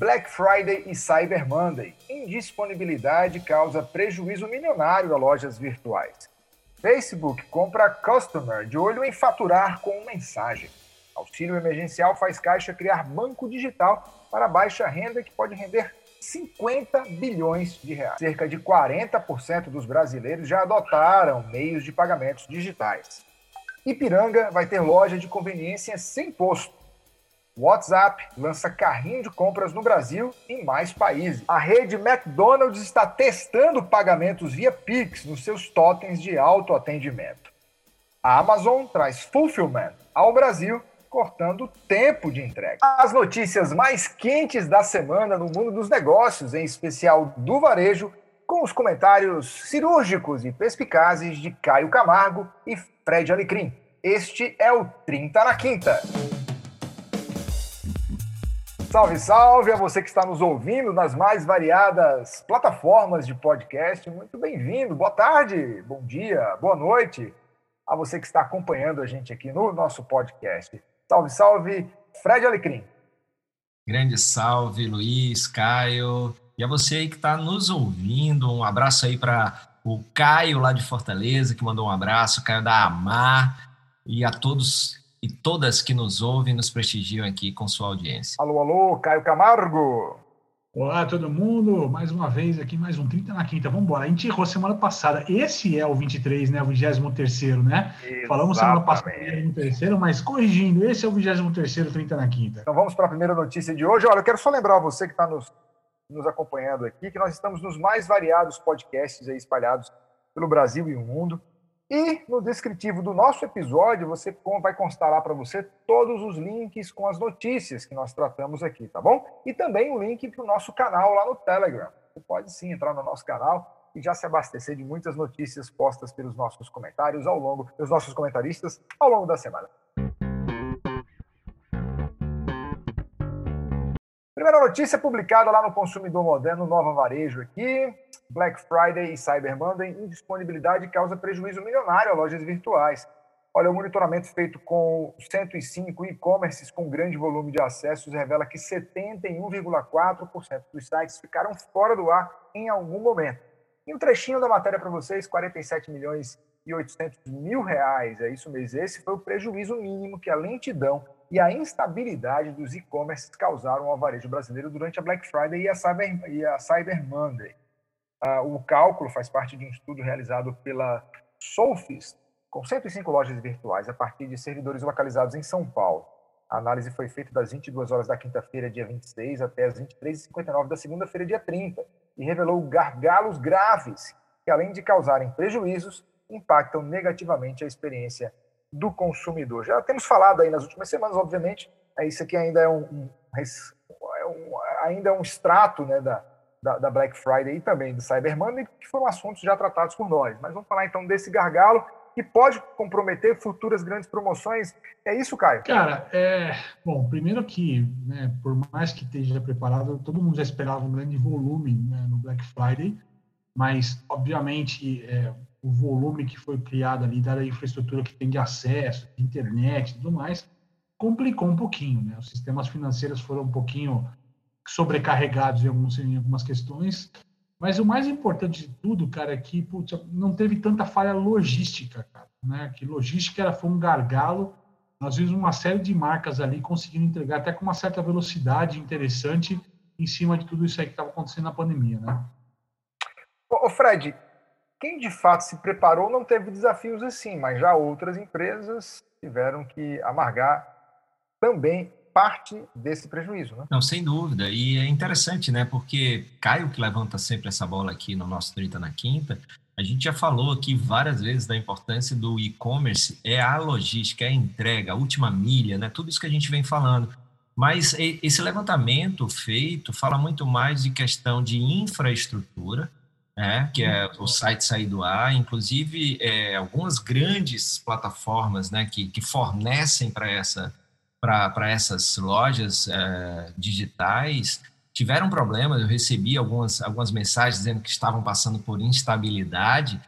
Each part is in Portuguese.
Black Friday e Cyber Monday. Indisponibilidade causa prejuízo milionário a lojas virtuais. Facebook compra customer de olho em faturar com mensagem. Auxílio emergencial faz Caixa criar banco digital para baixa renda que pode render 50 bilhões de reais. Cerca de 40% dos brasileiros já adotaram meios de pagamentos digitais. Ipiranga vai ter loja de conveniência sem posto. WhatsApp lança carrinho de compras no Brasil e em mais países. A rede McDonald's está testando pagamentos via Pix nos seus totens de autoatendimento. A Amazon traz fulfillment ao Brasil, cortando o tempo de entrega. As notícias mais quentes da semana no mundo dos negócios, em especial do varejo, com os comentários cirúrgicos e perspicazes de Caio Camargo e Fred Alecrim. Este é o 30 na Quinta. Salve, salve a você que está nos ouvindo nas mais variadas plataformas de podcast. Muito bem-vindo. Boa tarde, bom dia, boa noite a você que está acompanhando a gente aqui no nosso podcast. Salve, salve, Fred Alecrim. Grande salve, Luiz, Caio. E a você aí que está nos ouvindo, um abraço aí para o Caio lá de Fortaleza, que mandou um abraço, Caio da Amar, e a todos e todas que nos ouvem nos prestigiam aqui com sua audiência. Alô, alô, Caio Camargo. Olá, todo mundo. Mais uma vez aqui, mais um 30 na quinta. Vamos embora. A gente errou semana passada. Esse é o 23, né? O 23, né? Exatamente. Falamos semana passada o 23, mas corrigindo, esse é o 23, 30 na quinta. Então vamos para a primeira notícia de hoje. Olha, eu quero só lembrar você que está nos, nos acompanhando aqui que nós estamos nos mais variados podcasts aí espalhados pelo Brasil e o mundo. E no descritivo do nosso episódio, você vai constar lá para você todos os links com as notícias que nós tratamos aqui, tá bom? E também o link para o nosso canal lá no Telegram. Você pode sim entrar no nosso canal e já se abastecer de muitas notícias postas pelos nossos comentários ao longo, pelos nossos comentaristas ao longo da semana. Primeira notícia publicada lá no Consumidor Moderno Nova Varejo aqui. Black Friday e Cyber Monday, indisponibilidade causa prejuízo milionário a lojas virtuais. Olha, o monitoramento feito com 105 e-commerces com grande volume de acessos revela que 71,4% dos sites ficaram fora do ar em algum momento. E um trechinho da matéria para vocês, 47 milhões e 800 mil reais. É isso mesmo. Esse foi o prejuízo mínimo que a lentidão e a instabilidade dos e-commerces causaram ao varejo brasileiro durante a Black Friday e a Cyber, e a Cyber Monday. Ah, o cálculo faz parte de um estudo realizado pela Solfis, com 105 lojas virtuais, a partir de servidores localizados em São Paulo. A análise foi feita das 22 horas da quinta-feira, dia 26, até as 23h59 da segunda-feira, dia 30, e revelou gargalos graves que, além de causarem prejuízos, impactam negativamente a experiência do consumidor. Já temos falado aí nas últimas semanas, obviamente, é, isso aqui ainda é um, um, é um ainda é um extrato né, da, da, da, Black Friday e também do Cyber Monday, que foram assuntos já tratados por nós. Mas vamos falar então desse gargalo que pode comprometer futuras grandes promoções. É isso, Caio? Cara, é... bom, primeiro que, né, por mais que esteja preparado, todo mundo já esperava um grande volume né, no Black Friday, mas, obviamente, é, o volume que foi criado ali, da infraestrutura que tem de acesso, de internet e tudo mais, complicou um pouquinho. Né? Os sistemas financeiros foram um pouquinho sobrecarregados em, alguns, em algumas questões, mas o mais importante de tudo, cara, é que putz, não teve tanta falha logística, cara. Né? Que logística era, foi um gargalo. Nós vimos uma série de marcas ali conseguindo entregar até com uma certa velocidade interessante em cima de tudo isso aí que estava acontecendo na pandemia, né? Ô, Fred, quem de fato se preparou não teve desafios assim, mas já outras empresas tiveram que amargar também parte desse prejuízo, né? Não, sem dúvida. E é interessante, né? Porque Caio, que levanta sempre essa bola aqui no nosso 30 na Quinta, a gente já falou aqui várias vezes da importância do e-commerce, é a logística, é a entrega, a última milha, né? Tudo isso que a gente vem falando. Mas esse levantamento feito fala muito mais de questão de infraestrutura, né, que é o site sair do ar, inclusive é, algumas grandes plataformas né, que, que fornecem para essa, essas lojas é, digitais tiveram problemas. Eu recebi algumas, algumas mensagens dizendo que estavam passando por instabilidade.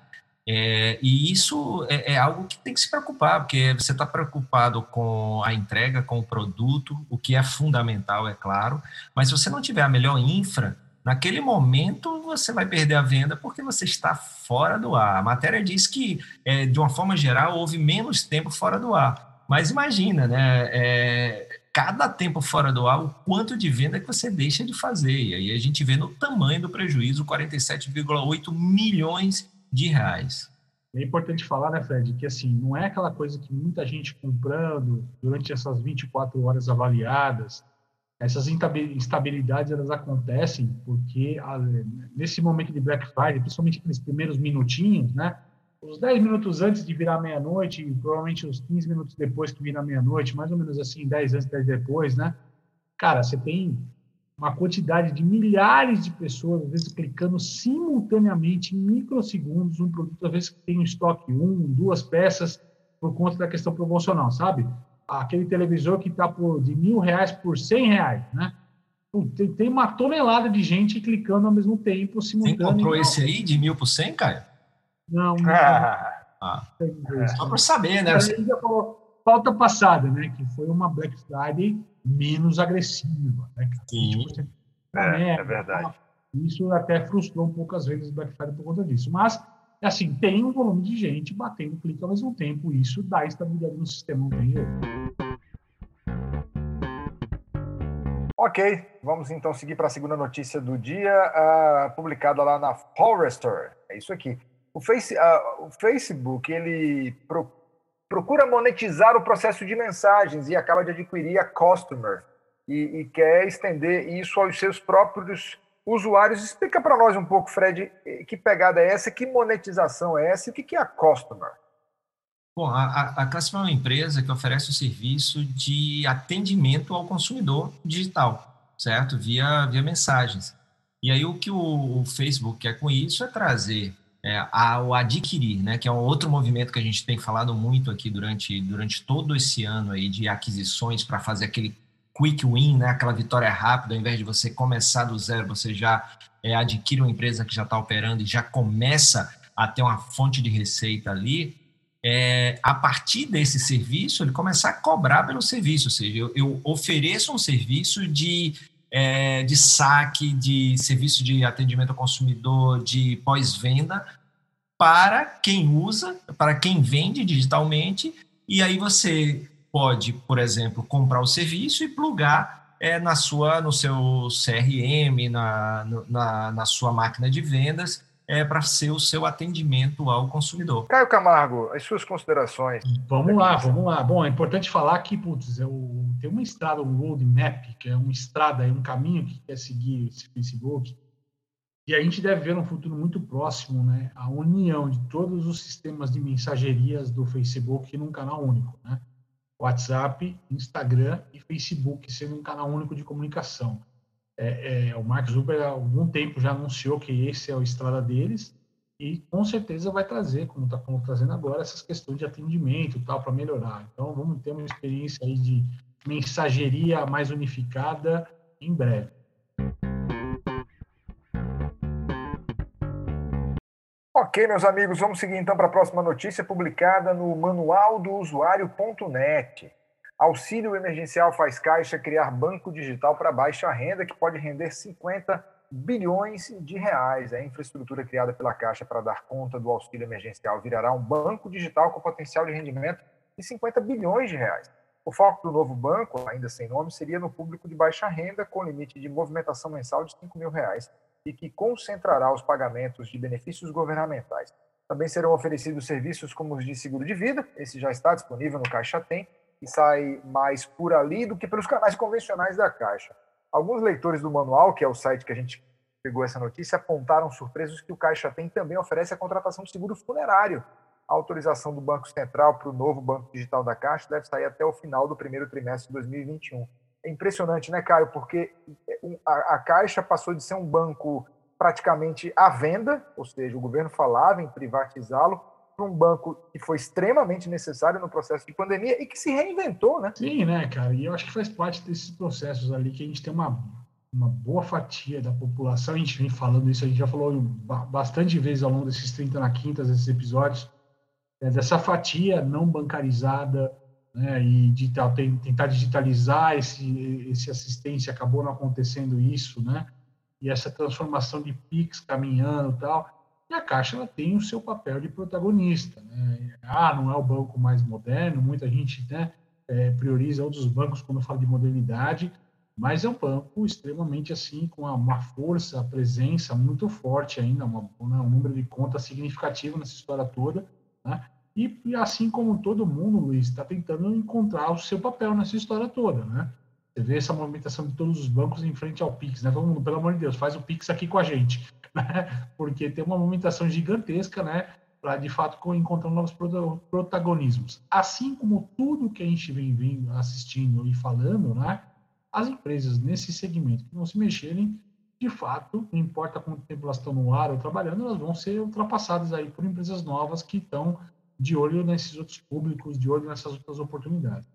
É, e isso é, é, algo que tem que se preocupar, porque você está preocupado com a entrega, com o produto, o que é fundamental, é claro, mas se você não tiver a melhor infra, naquele momento você vai perder a venda porque você está fora do ar. A matéria diz que, é, de uma forma geral, houve menos tempo fora do ar. Mas imagina, né? É, cada tempo fora do ar, o quanto de venda que você deixa de fazer. E aí a gente vê no tamanho do prejuízo, 47,8 milhões de reais. É importante falar, né, Fred, que assim, não é aquela coisa que muita gente comprando durante essas 24 horas avaliadas, essas instabilidades elas acontecem porque nesse momento de Black Friday, principalmente aqueles primeiros minutinhos, né, os 10 minutos antes de virar meia-noite, provavelmente os 15 minutos depois que vira meia-noite, mais ou menos assim, 10 antes, 10 depois, né? Cara, você tem uma quantidade de milhares de pessoas, às vezes clicando simultaneamente em microsegundos um produto, às vezes que tem um estoque um, duas peças, por conta da questão promocional, sabe? Aquele televisor que está de mil reais por cem reais, né? Tem, tem, uma tonelada de gente clicando ao mesmo tempo, simultâneo. Você comprou esse aí de mil por cem, Caio? Não, não. Ah, ah. Só para saber, né? Você... já falou pauta passada, né? Que foi uma Black Friday menos agressiva. Né? Sim, é, é, verdade. Isso até frustrou um pouco as vendas do Black Friday por conta disso. Mas, assim, tem um volume de gente batendo clique ao mesmo tempo. Isso dá estabilidade no sistema, não tem jeito. Ok, vamos então seguir para a segunda notícia do dia, uh, publicada lá na Forrester. É isso aqui. O, face, uh, o Facebook ele procura procura monetizar o processo de mensagens e acaba de adquirir a Customer e, e quer estender isso aos seus próprios usuários. Explica para nós um pouco, Fred, que pegada é essa, que monetização é essa e o que é a Customer? Bom, a, a é uma empresa que oferece o serviço de atendimento ao consumidor digital, certo? Via, via mensagens. E aí o que o, o Facebook quer com isso é trazer é, ao adquirir, né, que é um outro movimento que a gente tem falado muito aqui durante, durante todo esse ano aí de aquisições para fazer aquele quick win, né, aquela vitória rápida, ao invés de você começar do zero, você já é, adquire uma empresa que já está operando e já começa a ter uma fonte de receita ali, é, a partir desse serviço, ele começar a cobrar pelo serviço, ou seja, eu, eu ofereço um serviço de é, de saque, de serviço de atendimento ao consumidor, de pós-venda, para quem usa, para quem vende digitalmente, e aí você pode, por exemplo, comprar o serviço e plugar é, na sua, no seu CRM, na, na, na sua máquina de vendas, é, para ser o seu atendimento ao consumidor. Caio Camargo, as suas considerações. Vamos lá, vamos lá. Bom, é importante falar que putz, é o, tem uma estrada, um roadmap, que é uma estrada, é um caminho que quer seguir esse Facebook, e a gente deve ver no futuro muito próximo né, a união de todos os sistemas de mensagerias do Facebook num canal único. Né? WhatsApp, Instagram e Facebook sendo um canal único de comunicação. É, é, o Mark Zuckerberg há algum tempo já anunciou que esse é o estrada deles e com certeza vai trazer, como está trazendo agora, essas questões de atendimento e tal para melhorar. Então vamos ter uma experiência aí de mensageria mais unificada em breve. Ok, meus amigos, vamos seguir então para a próxima notícia publicada no manual do usuário.net. Auxílio emergencial faz Caixa criar banco digital para baixa renda que pode render 50 bilhões de reais. A infraestrutura criada pela Caixa para dar conta do auxílio emergencial virará um banco digital com potencial de rendimento de 50 bilhões de reais. O foco do novo banco, ainda sem nome, seria no público de baixa renda, com limite de movimentação mensal de 5 mil reais e que concentrará os pagamentos de benefícios governamentais. Também serão oferecidos serviços como os de seguro de vida, esse já está disponível no Caixa Tem, que sai mais por ali do que pelos canais convencionais da Caixa. Alguns leitores do manual, que é o site que a gente pegou essa notícia, apontaram surpresos que o Caixa Tem também oferece a contratação de seguro funerário. A autorização do Banco Central para o novo Banco Digital da Caixa deve sair até o final do primeiro trimestre de 2021. É impressionante, né, Caio? Porque a, a Caixa passou de ser um banco praticamente à venda, ou seja, o governo falava em privatizá-lo, para um banco que foi extremamente necessário no processo de pandemia e que se reinventou, né? Sim, né, cara? E eu acho que faz parte desses processos ali que a gente tem uma uma boa fatia da população, a gente vem falando isso, a gente já falou bastante vezes ao longo desses 30 na quinta, desses episódios, é, dessa fatia não bancarizada, né, e digital, tentar digitalizar esse, esse assistência, acabou não acontecendo isso, né, e essa transformação de PIX caminhando e tal, e a Caixa ela tem o seu papel de protagonista, né, ah, não é o banco mais moderno, muita gente, né, é, prioriza outros bancos quando fala de modernidade, mas é um banco extremamente assim, com uma força, presença muito forte ainda, uma, né, um número de contas significativo nessa história toda, né? E, e, assim como todo mundo, Luiz, está tentando encontrar o seu papel nessa história toda, né? Você vê essa movimentação de todos os bancos em frente ao Pix, né? Todo mundo, pelo amor de Deus, faz o Pix aqui com a gente, né? Porque tem uma movimentação gigantesca, né? Para, de fato, encontrar novos protagonismos. Assim como tudo que a gente vem vindo, assistindo e falando, né? as empresas nesse segmento que não se mexerem, de fato, não importa quanto tempo elas estão no ar ou trabalhando, elas vão ser ultrapassadas aí por empresas novas que estão de olho nesses outros públicos, de olho nessas outras oportunidades.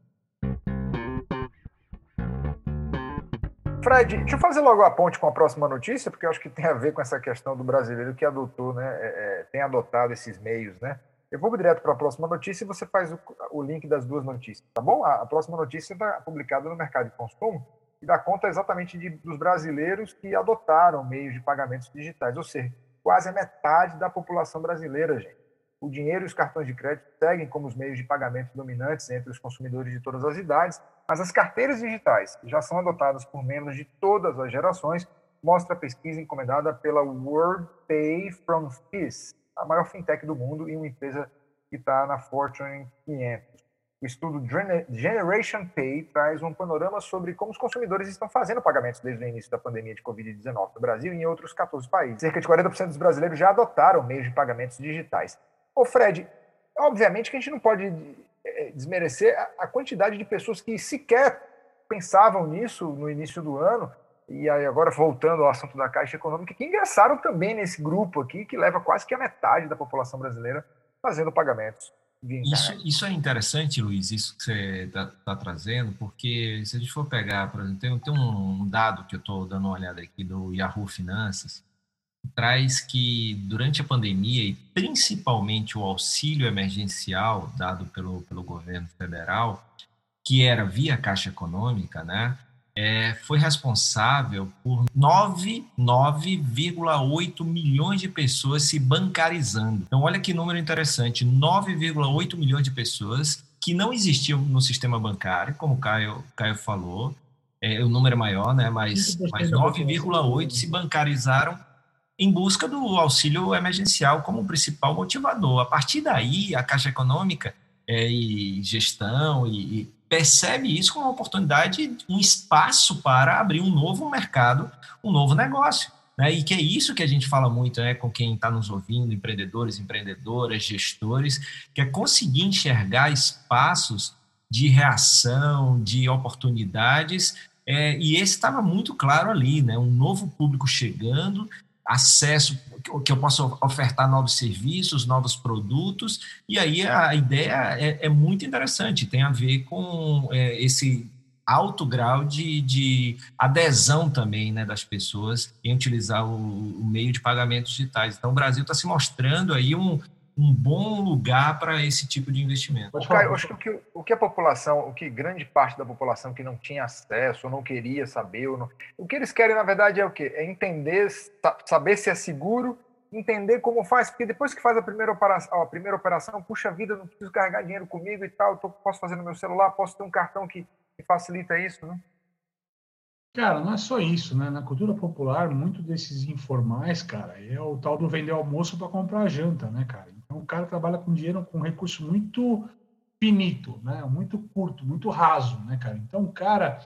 Fred, deixa eu fazer logo a ponte com a próxima notícia, porque eu acho que tem a ver com essa questão do brasileiro que adotou, né, é, é tem adotado esses meios, né? Eu vou direto para a próxima notícia e você faz o, o, link das duas notícias, tá bom? A, a próxima notícia está publicada no mercado de consumo e dá conta exatamente de, dos brasileiros que adotaram meios de pagamentos digitais, ou seja, quase a metade da população brasileira, gente. O dinheiro e os cartões de crédito seguem como os meios de pagamento dominantes entre os consumidores de todas as idades, mas as carteiras digitais já são adotadas por membros de todas as gerações, mostra a pesquisa encomendada pela World Pay from Fees, a maior fintech do mundo e uma empresa que está na Fortune 500. O estudo Generation Pay traz um panorama sobre como os consumidores estão fazendo pagamentos desde o início da pandemia de Covid-19 no Brasil e em outros 14 países. Cerca de 40% dos brasileiros já adotaram meios de pagamentos digitais. Ô Fred, obviamente que a gente não pode é, desmerecer a quantidade de pessoas que sequer pensavam nisso no início do ano e aí agora voltando ao assunto da Caixa Econômica, que ingressaram também nesse grupo aqui, que leva quase que a metade da população brasileira fazendo pagamentos. Isso, isso é interessante, Luiz, isso que você está tá trazendo, porque se a gente for pegar, por exemplo, tem, tem um dado que eu estou dando uma olhada aqui do Yahoo Finanças, traz que durante a pandemia, e principalmente o auxílio emergencial dado pelo, pelo governo federal, que era via Caixa Econômica, né, é, foi responsável por 9,8 milhões de pessoas se bancarizando. Então, olha que número interessante: 9,8 milhões de pessoas que não existiam no sistema bancário, como o Caio, Caio falou. É, o número é maior, né? mas, mas 9,8 se bancarizaram em busca do auxílio emergencial como principal motivador. A partir daí, a Caixa Econômica é, e gestão e, e percebe isso como uma oportunidade, um espaço para abrir um novo mercado, um novo negócio. Né? E que é isso que a gente fala muito né, com quem está nos ouvindo, empreendedores, empreendedoras, gestores, que é conseguir enxergar espaços de reação, de oportunidades, é, e esse estava muito claro ali, né? um novo público chegando, acesso que eu posso ofertar novos serviços, novos produtos, e aí a ideia é, é muito interessante, tem a ver com é, esse alto grau de, de, adesão também né, das pessoas em utilizar o, o meio de pagamentos digitais. Então, o Brasil está se mostrando aí um, um bom lugar para esse tipo de investimento. Caio, acho que o, que o que a população, o que grande parte da população que não tinha acesso, ou não queria saber, não, o que eles querem, na verdade, é o quê? É entender, saber se é seguro, entender como faz, porque depois que faz a primeira operação, a primeira operação puxa vida, não preciso carregar dinheiro comigo e tal, tô, posso fazer no meu celular, posso ter um cartão que, que facilita isso, né? Cara, não é só isso, né? Na cultura popular, muito desses informais, cara, é o tal do vender almoço para comprar janta, né, cara? Então, o cara trabalha com dinheiro com um recurso muito finito, né? Muito curto, muito raso, né, cara? Então, o cara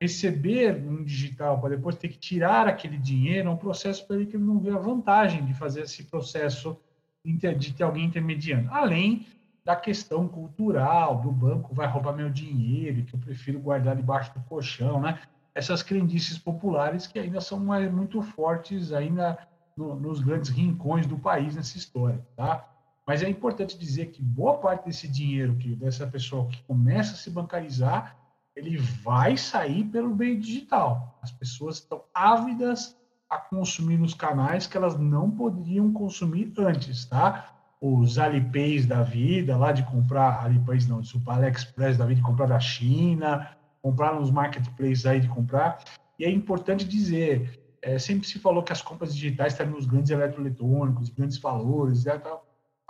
receber um digital para depois ter que tirar aquele dinheiro é um processo para ele que ele não vê a vantagem de fazer esse processo de ter alguém intermediando. Além da questão cultural, do banco vai roubar meu dinheiro, que eu prefiro guardar debaixo do colchão, né? Essas crendices populares que ainda são mais, muito fortes ainda no, nos grandes rincões do país nessa história, tá? Mas é importante dizer que boa parte desse dinheiro que dessa pessoa que começa a se bancarizar ele vai sair pelo meio digital. As pessoas estão ávidas a consumir nos canais que elas não poderiam consumir antes, tá? Os Alipays da vida, lá de comprar, Alipays não, desculpa, AliExpress da vida, de comprar da China, comprar nos marketplaces aí de comprar. E é importante dizer, é, sempre se falou que as compras digitais estão nos grandes eletroeletrônicos, grandes valores, e tal.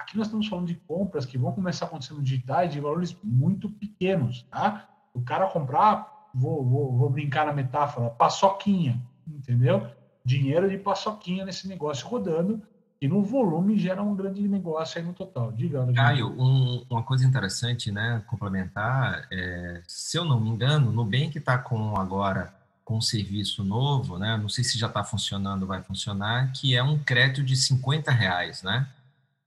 Aqui nós estamos falando de compras que vão começar acontecendo digitais de valores muito pequenos, tá? O cara comprar, vou, vou, vou brincar na metáfora, paçoquinha, entendeu? Dinheiro de paçoquinha nesse negócio rodando e no volume gera um grande negócio aí no total. Diga, Caio, um, uma coisa interessante, né, complementar, é, se eu não me engano, no Nubank está com agora com um serviço novo, né, não sei se já está funcionando, vai funcionar, que é um crédito de 50 reais, né?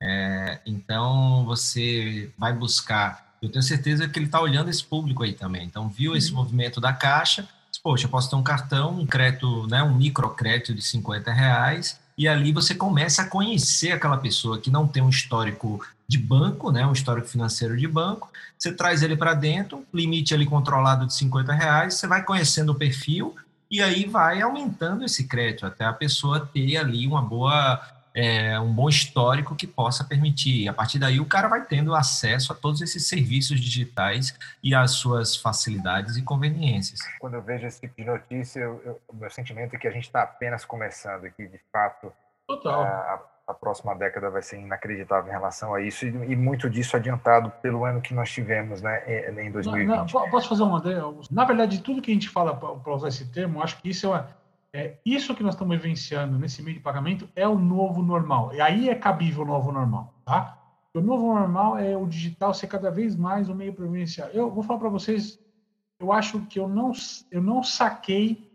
É, então você vai buscar eu tenho certeza que ele está olhando esse público aí também. Então, viu esse uhum. movimento da Caixa, poxa, eu posso ter um cartão, um crédito, né, um microcrédito de 50 reais, e ali você começa a conhecer aquela pessoa que não tem um histórico de banco, né, um histórico financeiro de banco, você traz ele para dentro, limite ali controlado de 50 reais, você vai conhecendo o perfil, e aí vai aumentando esse crédito até a pessoa ter ali uma boa é, um bom histórico que possa permitir. A partir daí, o cara vai tendo acesso a todos esses serviços digitais e às suas facilidades e conveniências. Quando eu vejo esse tipo de notícia, eu, eu, o meu sentimento é que a gente está apenas começando aqui, de fato. Total. A, a, próxima década vai ser inacreditável em relação a isso, e, e, muito disso adiantado pelo ano que nós tivemos né, em 2020. Não, não, posso fazer uma. Na verdade, tudo que a gente fala para usar esse termo, acho que isso é uma é, isso que nós estamos vivenciando nesse meio de pagamento é o novo normal. E aí é cabível o novo normal, tá? O novo normal é o digital ser cada vez mais o meio previdenciário. Eu vou falar para vocês, eu acho que eu não, eu não saquei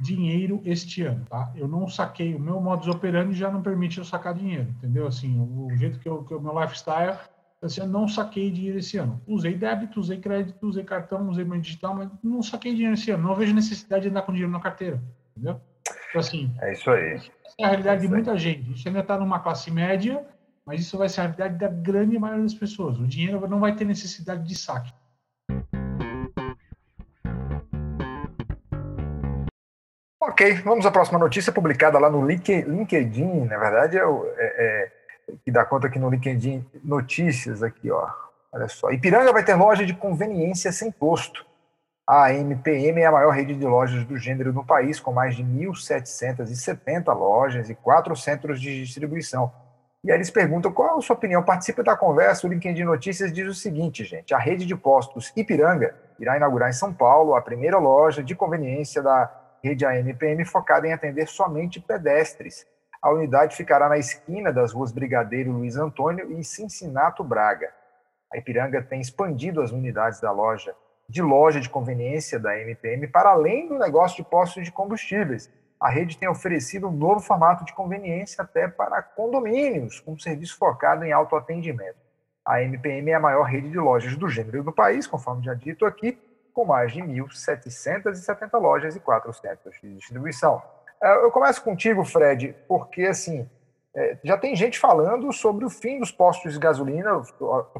dinheiro este ano, tá? Eu não saquei, o meu modus operandi já não permite eu sacar dinheiro, entendeu? Assim, o jeito que, eu, que o meu lifestyle, assim, eu não saquei dinheiro esse ano. Usei débito, usei crédito, usei cartão, usei meu digital, mas não saquei dinheiro esse ano. Não vejo necessidade de andar com dinheiro na carteira, entendeu? Então, assim, é isso aí. Essa é a realidade é de muita gente. Você ainda está numa classe média, mas isso vai ser a realidade da grande maioria das pessoas. O dinheiro não vai ter necessidade de saque. Ok, vamos à próxima notícia publicada lá no LinkedIn. Na verdade, é, é, é que dá conta aqui no LinkedIn Notícias aqui, ó. Olha só. Ipiranga vai ter loja de conveniência sem posto. A MPM é a maior rede de lojas do gênero no país, com mais de 1.770 lojas e quatro centros de distribuição. E aí eles perguntam qual a sua opinião. Participa da conversa. O LinkedIn Notícias diz o seguinte, gente: a rede de postos Ipiranga irá inaugurar em São Paulo a primeira loja de conveniência da rede AMPM focada em atender somente pedestres. A unidade ficará na esquina das ruas Brigadeiro Luiz Antônio e Cincinato Braga. A Ipiranga tem expandido as unidades da loja de loja de conveniência da MPM para além do negócio de postos de combustíveis. A rede tem oferecido um novo formato de conveniência até para condomínios, com um serviço focado em autoatendimento. A MPM é a maior rede de lojas do gênero do país, conforme já dito aqui, com mais de 1.770 lojas e quatro centros de distribuição. É, eu começo contigo, Fred, porque assim é, já tem gente falando sobre o fim dos postos de gasolina,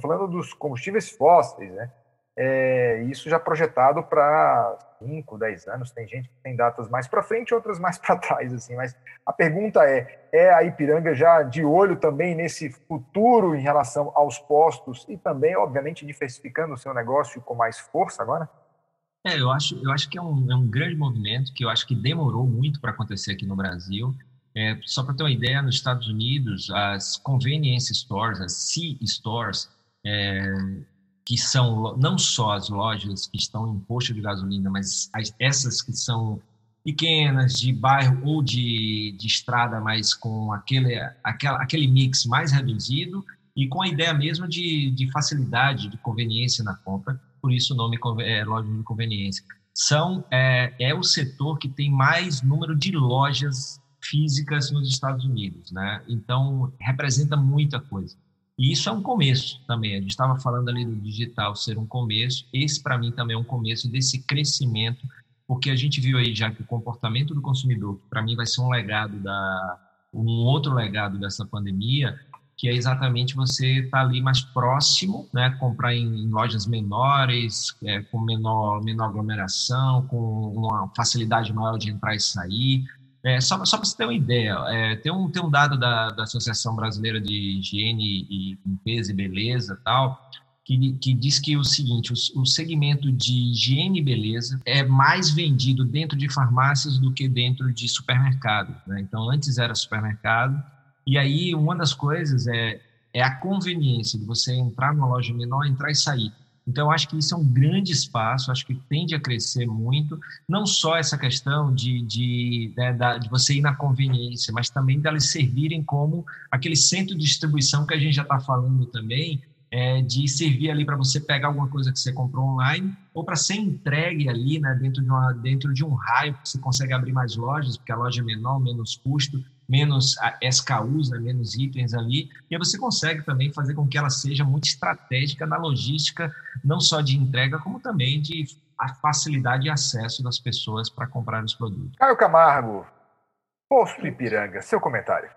falando dos combustíveis fósseis, né? É, isso já projetado para 5, 10 anos. Tem gente que tem datas mais para frente, outras mais para trás, assim. Mas a pergunta é: é a Ipiranga já de olho também nesse futuro em relação aos postos e também, obviamente, diversificando o seu negócio com mais força agora? É, eu acho, eu acho que é um, é um grande movimento que eu acho que demorou muito para acontecer aqui no Brasil. É, só para ter uma ideia, nos Estados Unidos, as convenience stores, as C-stores, é, que são não só as lojas que estão em posto de gasolina, mas as, essas que são pequenas, de bairro ou de, de estrada, mas com aquele, aquela, aquele mix mais reduzido e com a ideia mesmo de, de facilidade, de conveniência na compra, por isso o nome é loja de conveniência. São, é, é o setor que tem mais número de lojas físicas nos Estados Unidos, né? Então, representa muita coisa. E isso é um começo também. A gente estava falando ali do digital ser um começo. Esse, para mim, também é um começo desse crescimento, porque a gente viu aí já que o comportamento do consumidor, que para mim vai ser um legado da um outro legado dessa pandemia, que é exatamente você estar tá ali mais próximo, né, comprar em, em lojas menores, é, com menor, menor aglomeração, com uma facilidade maior de entrar e sair. É, só só para você ter uma ideia, é, tem, um, tem um dado da, da Associação Brasileira de Higiene e Limpeza e Beleza tal, que, que diz que o seguinte, o, o, segmento de higiene e beleza é mais vendido dentro de farmácias do que dentro de supermercado. Né? Então, antes era supermercado, e aí, uma das coisas é, é a conveniência de você entrar numa loja menor, entrar e sair. Então, eu acho que isso é um grande espaço, acho que tende a crescer muito, não só essa questão de, de, né, de você ir na conveniência, mas também delas servirem como aquele centro de distribuição que a gente já está falando também, é, de servir ali para você pegar alguma coisa que você comprou online ou para ser entregue ali né, dentro, de uma, dentro de um raio, que você consegue abrir mais lojas, porque a loja é menor, menos custo, menos SKUs, né, menos itens ali, e aí você consegue também fazer com que ela seja muito estratégica na logística, não só de entrega, como também de a facilidade de acesso das pessoas para comprar os produtos. Caio Camargo, Posto Ipiranga, seu comentário.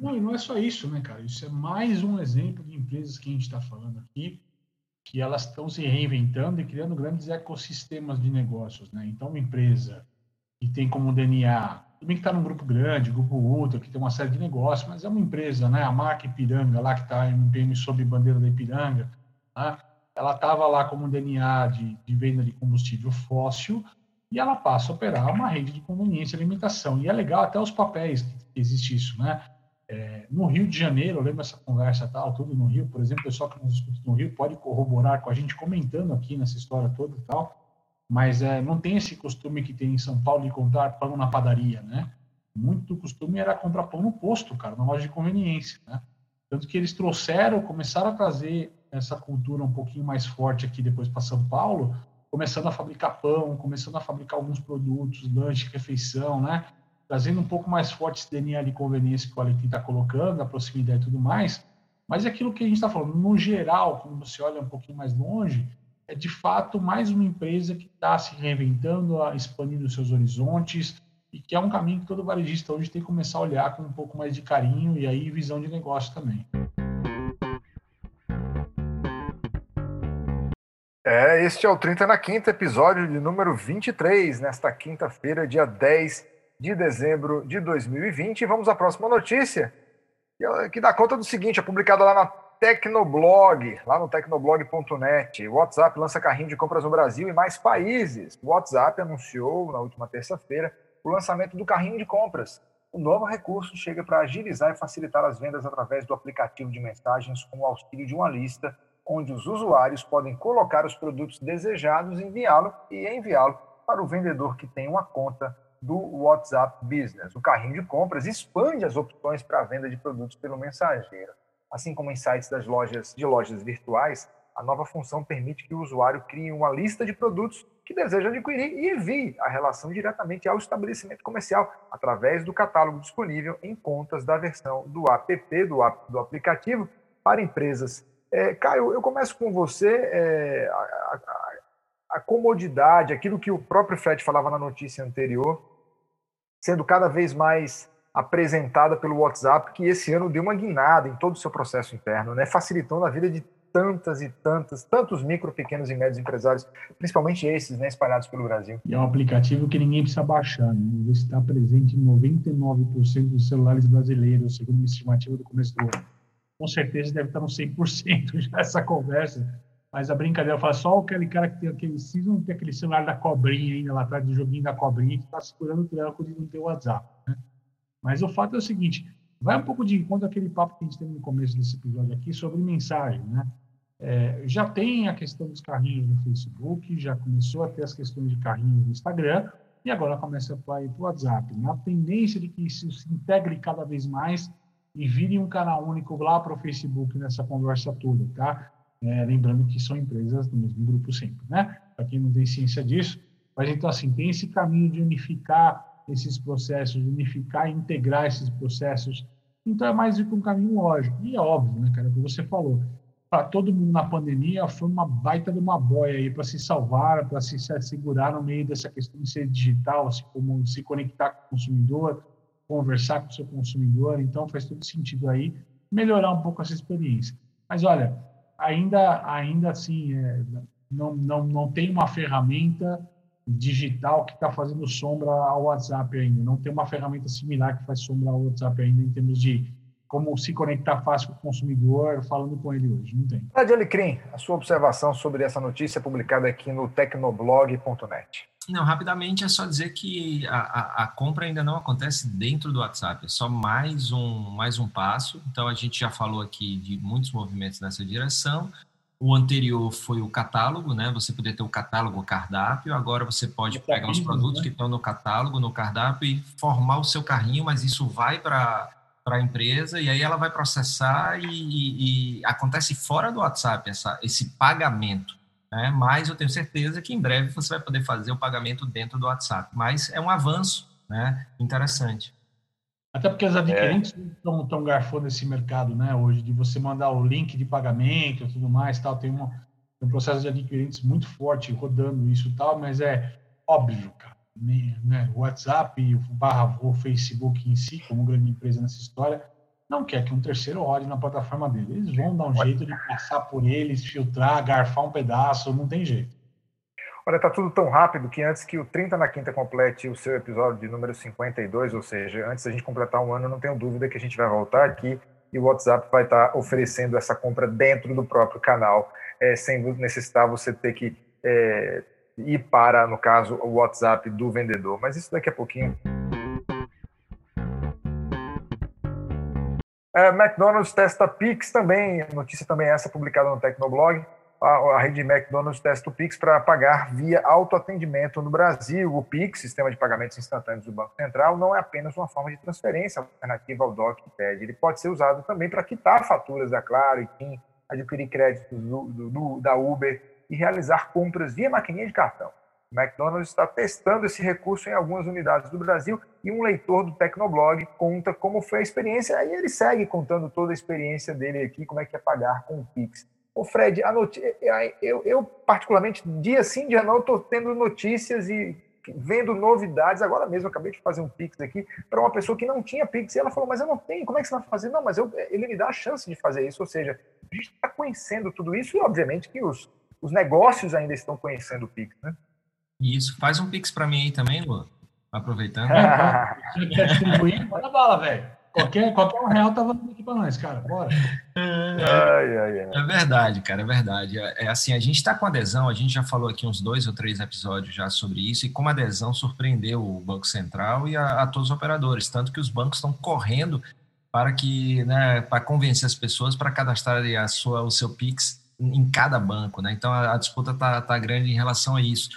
Não, e não é só isso, né, cara? Isso é mais um exemplo de empresas que a gente está falando aqui, que elas estão se reinventando e criando grandes ecossistemas de negócios, né? Então, uma empresa que tem como DNA também que está num grupo grande, grupo Ultra, que tem uma série de negócios, mas é uma empresa, né? A marca Ipiranga, lá que está em sob bandeira da Ipiranga, tá? ela estava lá como DNA de, de, venda de combustível fóssil e ela passa a operar uma rede de conveniência e alimentação. E é legal até os papéis que existe isso, né? É, no Rio de Janeiro, eu lembro essa conversa tal, tudo no Rio, por exemplo, o pessoal que nos escuta no Rio pode corroborar com a gente comentando aqui nessa história toda e tal mas é, não tem esse costume que tem em São Paulo de comprar pão na padaria, né? Muito costume era comprar pão no posto, cara, na loja de conveniência, né? Tanto que eles trouxeram, começaram a trazer essa cultura um pouquinho mais forte aqui depois para São Paulo, começando a fabricar pão, começando a fabricar alguns produtos, lanche, refeição, né? Trazendo um pouco mais forte esse DNA de conveniência que o Alequim está colocando, a proximidade e tudo mais. Mas é aquilo que a gente está falando, no geral, quando você olha um pouquinho mais longe, é de fato mais uma empresa que está se reinventando, expandindo seus horizontes e que é um caminho que todo varejista hoje tem que começar a olhar com um pouco mais de carinho e aí visão de negócio também. É, este é o 30 na quinta, episódio de número 23, nesta quinta-feira, dia 10 de dezembro de 2020. E vamos à próxima notícia, que dá conta do seguinte, é publicada lá na Tecnoblog, lá no tecnoblog.net. WhatsApp lança carrinho de compras no Brasil e mais países. O WhatsApp anunciou na última terça-feira o lançamento do carrinho de compras. O novo recurso chega para agilizar e facilitar as vendas através do aplicativo de mensagens com o auxílio de uma lista, onde os usuários podem colocar os produtos desejados, enviá-lo e enviá-lo para o vendedor que tem uma conta do WhatsApp Business. O carrinho de compras expande as opções para a venda de produtos pelo mensageiro. Assim como em sites das lojas de lojas virtuais, a nova função permite que o usuário crie uma lista de produtos que deseja adquirir e envie a relação diretamente ao estabelecimento comercial através do catálogo disponível em contas da versão do app do, do aplicativo para empresas. É, Caio, eu começo com você. É, a, a, a comodidade, aquilo que o próprio Fred falava na notícia anterior, sendo cada vez mais apresentada pelo WhatsApp, que esse ano deu uma guinada em todo o seu processo interno, né? facilitando a vida de tantas e tantas, tantos micro, pequenos e médios empresários, principalmente esses, né, espalhados pelo Brasil. E é um aplicativo que ninguém precisa baixar, né? ele está presente em 99% dos celulares brasileiros, segundo uma estimativa do começo do ano. Com certeza deve estar no 100% já essa conversa, mas a brincadeira fala só aquele cara que tem aquele, não tem aquele celular da cobrinha ainda lá atrás do joguinho da cobrinha que está segurando o tranco de não ter WhatsApp, né? Mas o fato é o seguinte, vai um pouco de encontro àquele papo que a gente teve no começo desse episódio aqui sobre mensagem, né? É, já tem a questão dos carrinhos no Facebook, já começou a ter as questões de carrinhos no Instagram, e agora começa a ir para o WhatsApp. Na né? tendência de que isso se integre cada vez mais e vire um canal único lá para o Facebook nessa conversa toda, tá? É, lembrando que são empresas do mesmo grupo sempre, né? Para quem não tem ciência disso. Mas então, assim, tem esse caminho de unificar esses processos, unificar e integrar esses processos. Então é mais do que um caminho lógico. E é óbvio, né, cara, o que você falou. Para todo mundo na pandemia foi uma baita de uma boia aí para se salvar, para se segurar no meio dessa questão de ser digital, assim como se conectar com o consumidor, conversar com o seu consumidor. Então faz todo sentido aí. melhorar um pouco essa experiência. Mas olha, ainda, ainda assim, é, não, não, não tem uma ferramenta digital que está fazendo sombra ao WhatsApp ainda. Não tem uma ferramenta similar que faz sombra ao WhatsApp ainda em termos de como se conectar fácil com o consumidor falando com ele hoje. Não tem. Adi Alecrim, a sua observação sobre essa notícia publicada aqui no tecnoblog.net. Não, rapidamente é só dizer que a, a, a, compra ainda não acontece dentro do WhatsApp, é só mais um, mais um passo. Então, a gente já falou aqui de muitos movimentos nessa direção. O anterior foi o catálogo, né? Você poder ter o catálogo, o cardápio. Agora você pode pegar os produtos né? que estão no catálogo, no cardápio e formar o seu carrinho, mas isso vai para para a empresa e aí ela vai processar e, e, e, acontece fora do WhatsApp essa, esse pagamento. Né? Mas eu tenho certeza que em breve você vai poder fazer o pagamento dentro do WhatsApp. Mas é um avanço né? interessante. Até porque as adquirentes estão, estão garfando esse mercado né, hoje, de você mandar o link de pagamento e tudo mais, tal. Tem uma, um processo de adquirentes muito forte rodando isso tal, mas é óbvio, cara. Né, o WhatsApp, barra o Facebook em si, como grande empresa nessa história, não quer que um terceiro olhe na plataforma dele. Eles vão dar um jeito de passar por eles, filtrar, garfar um pedaço, não tem jeito. Olha, tá tudo tão rápido que antes que o 30 na quinta complete o seu episódio de número 52, ou seja, antes da gente completar um ano, não tenho dúvida que a gente vai voltar aqui e o WhatsApp vai estar tá oferecendo essa compra dentro do próprio canal, é, sem necessitar você ter que é, ir para, no caso, o WhatsApp do vendedor. Mas isso daqui a pouquinho. É, McDonald's testa Pix também, notícia também essa publicada no Tecnoblog. A, a rede McDonald's testa o Pix para pagar via autoatendimento no Brasil. O Pix, sistema de pagamentos instantâneos do Banco Central, não é apenas uma forma de transferência alternativa ao DOC que pede. Ele pode ser usado também para quitar faturas da Claro e TIM, adquirir créditos do, do, do, da Uber e realizar compras via maquininha de cartão. O McDonald's está testando esse recurso em algumas unidades do Brasil e um leitor do Tecnoblog conta como foi a experiência. Aí ele segue contando toda a experiência dele aqui, como é que é pagar com o Pix. Ô Fred, eu, eu, particularmente, dia sim, dia não, estou tendo notícias e vendo novidades. Agora mesmo, acabei de fazer um Pix aqui para uma pessoa que não tinha Pix. E ela falou, mas eu não tenho, como é que você vai fazer? Não, mas eu, ele me dá a chance de fazer isso. Ou seja, a gente está conhecendo tudo isso e, obviamente, que os, os negócios ainda estão conhecendo o Pix, né? Isso, faz um pix para mim aí também, Lu. Aproveitando. Quer distribuir? Manda bala, velho. Qualquer, qualquer um real tá valendo aqui para nós, cara. Bora. É, ai, ai, ai. é verdade, cara, é verdade. É, é assim, a gente está com adesão, a gente já falou aqui uns dois ou três episódios já sobre isso, e como a adesão surpreendeu o Banco Central e a, a todos os operadores, tanto que os bancos estão correndo para que, né, para convencer as pessoas para cadastrarem a sua, o seu Pix em cada banco, né? Então a, a disputa tá, tá grande em relação a isso.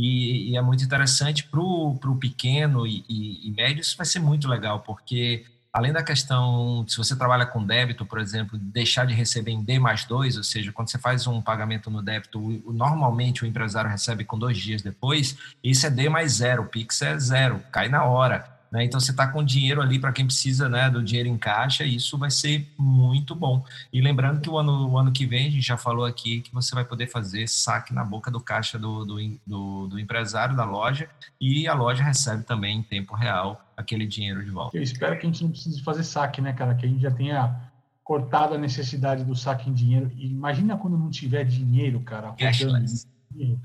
E, e é muito interessante para o pequeno e, e, e, médio, isso vai ser muito legal, porque além da questão, se você trabalha com débito, por exemplo, deixar de receber em D mais dois, ou seja, quando você faz um pagamento no débito, normalmente o empresário recebe com dois dias depois, isso é D mais zero, o Pix é zero, cai na hora. Né? Então, você está com dinheiro ali para quem precisa né, do dinheiro em caixa, e isso vai ser muito bom. E lembrando que o ano, o ano que vem, a gente já falou aqui, que você vai poder fazer saque na boca do caixa do, do, do, do empresário da loja, e a loja recebe também em tempo real aquele dinheiro de volta. Eu espero que a gente não precise fazer saque, né, cara? Que a gente já tenha cortado a necessidade do saque em dinheiro. E imagina quando não tiver dinheiro, cara, cashless.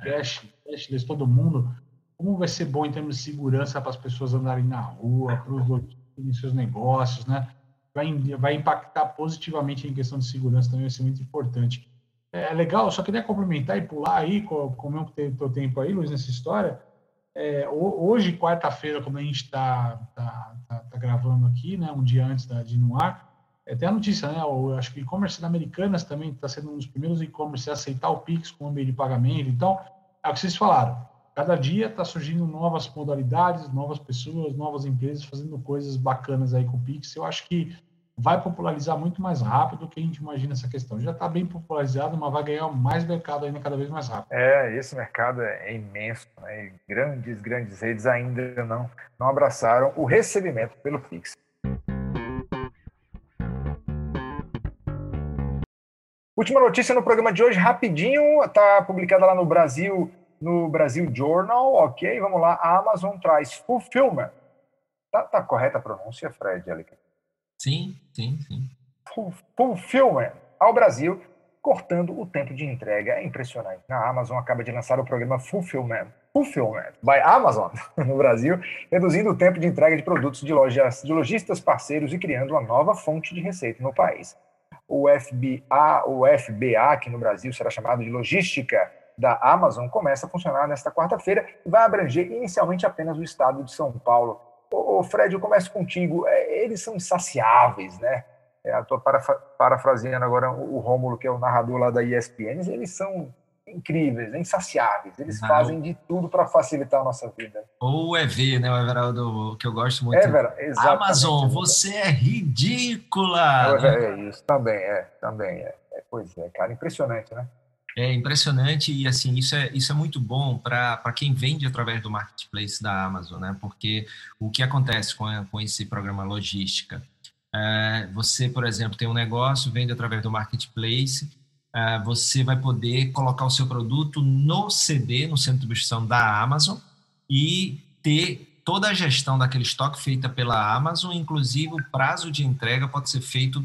cash, cashless, todo mundo como vai ser bom em termos de segurança para as pessoas andarem na rua, para os seus negócios, né? Vai, vai impactar positivamente em questão de segurança também, vai ser muito importante. É, é legal, só queria complementar e pular aí, como tenho teu tempo aí, Luiz, nessa história. É, hoje, quarta-feira, como a gente está tá, tá, tá, gravando aqui, né, um dia antes da, de ir no ar, é, tem a notícia, né? Eu acho que o e-commerce Americanas também está sendo um dos primeiros e-commerce a aceitar o Pix como meio de pagamento. Então, é o que vocês falaram cada dia está surgindo novas modalidades, novas pessoas, novas empresas fazendo coisas bacanas aí com o Pix. Eu acho que vai popularizar muito mais rápido do que a gente imagina essa questão. Já está bem popularizado, mas vai ganhar mais mercado ainda cada vez mais rápido. É, esse mercado é imenso. Né? Grandes, grandes redes ainda não, não abraçaram o recebimento pelo Pix. Última notícia no programa de hoje, rapidinho, está publicada lá no Brasil no Brasil Journal, ok, vamos lá, a Amazon traz fulfillment. Tá, tá correta a pronúncia, Fred? Sim, sim, sim. Fulfillment ao Brasil, cortando o tempo de entrega. É impressionante. A Amazon acaba de lançar o programa Fulfillment, Fulfillment by Amazon no Brasil, reduzindo o tempo de entrega de produtos de, lojas, de lojistas parceiros e criando uma nova fonte de receita no país. O FBA, o FBA aqui no Brasil será chamado de Logística da Amazon, começa a funcionar nesta quarta-feira e vai abranger inicialmente apenas o estado de São Paulo. Ô, Fred, eu começo contigo. É, eles são insaciáveis, né? É, Estou parafraseando agora o Rômulo, que é o narrador lá da ESPN. Eles são incríveis, insaciáveis. Eles Não. fazem de tudo para facilitar a nossa vida. Ou o EV, né, o Everaldo, que eu gosto muito. Ever, exatamente. Amazon, você é ridícula! É, é, isso, também é, também é. é. Pois é, cara, impressionante, né? É impressionante e assim isso é, isso é muito bom para quem vende através do marketplace da Amazon, né? Porque o que acontece com, com esse programa logística? É, você, por exemplo, tem um negócio, vende através do marketplace, é, você vai poder colocar o seu produto no CD, no centro de distribuição da Amazon e ter toda a gestão daquele estoque feita pela Amazon, inclusive o prazo de entrega pode ser feito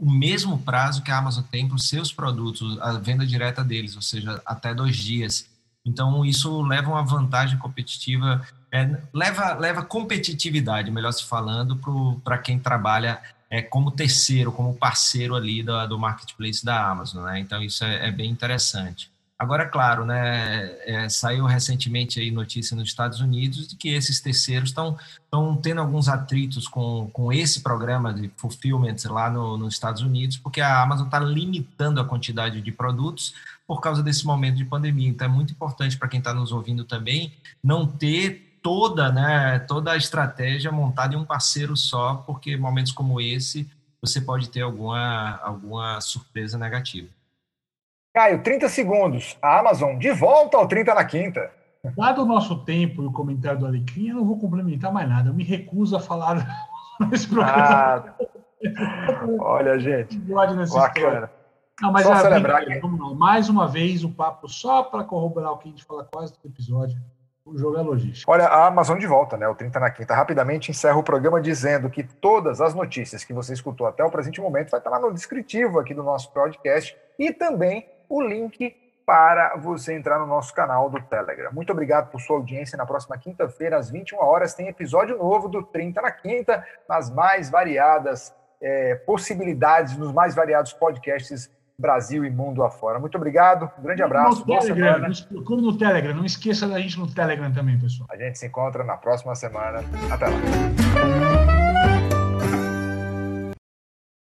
o mesmo prazo que a Amazon tem para os seus produtos, a venda direta deles, ou seja, até dois dias. Então, isso leva uma vantagem competitiva, é, leva, leva competitividade, melhor se falando, para quem trabalha é, como terceiro, como parceiro ali do, do marketplace da Amazon. Né? Então, isso é, é bem interessante. Agora, é claro, né, é, saiu recentemente aí notícia nos Estados Unidos de que esses terceiros estão tendo alguns atritos com, com esse programa de fulfillment lá no, nos Estados Unidos, porque a Amazon está limitando a quantidade de produtos por causa desse momento de pandemia. Então, é muito importante para quem está nos ouvindo também não ter toda, né, toda a estratégia montada em um parceiro só, porque momentos como esse você pode ter alguma, alguma surpresa negativa. Caio, 30 segundos. A Amazon de volta ao 30 na quinta. Dado o nosso tempo e o comentário do Alecrim, eu não vou complementar mais nada. Eu me recuso a falar nesse programa. Ah, olha, gente. Bacana. Não, mas só é, celebrar que... lá. Mais uma vez, um papo só para corroborar o que a gente fala quase todo episódio. O jogo é logística. Olha, a Amazon de volta, né? O 30 na quinta. Rapidamente encerra o programa dizendo que todas as notícias que você escutou até o presente momento vai estar lá no descritivo aqui do nosso podcast e também o link para você entrar no nosso canal do Telegram. Muito obrigado por sua audiência. Na próxima quinta-feira, às 21 horas, tem episódio novo do 30 na Quinta, nas mais variadas é, possibilidades, nos mais variados podcasts Brasil e mundo afora. Muito obrigado, um grande abraço. No Telegram, nos procure no Telegram. Não esqueça da gente no Telegram também, pessoal. A gente se encontra na próxima semana. Até lá.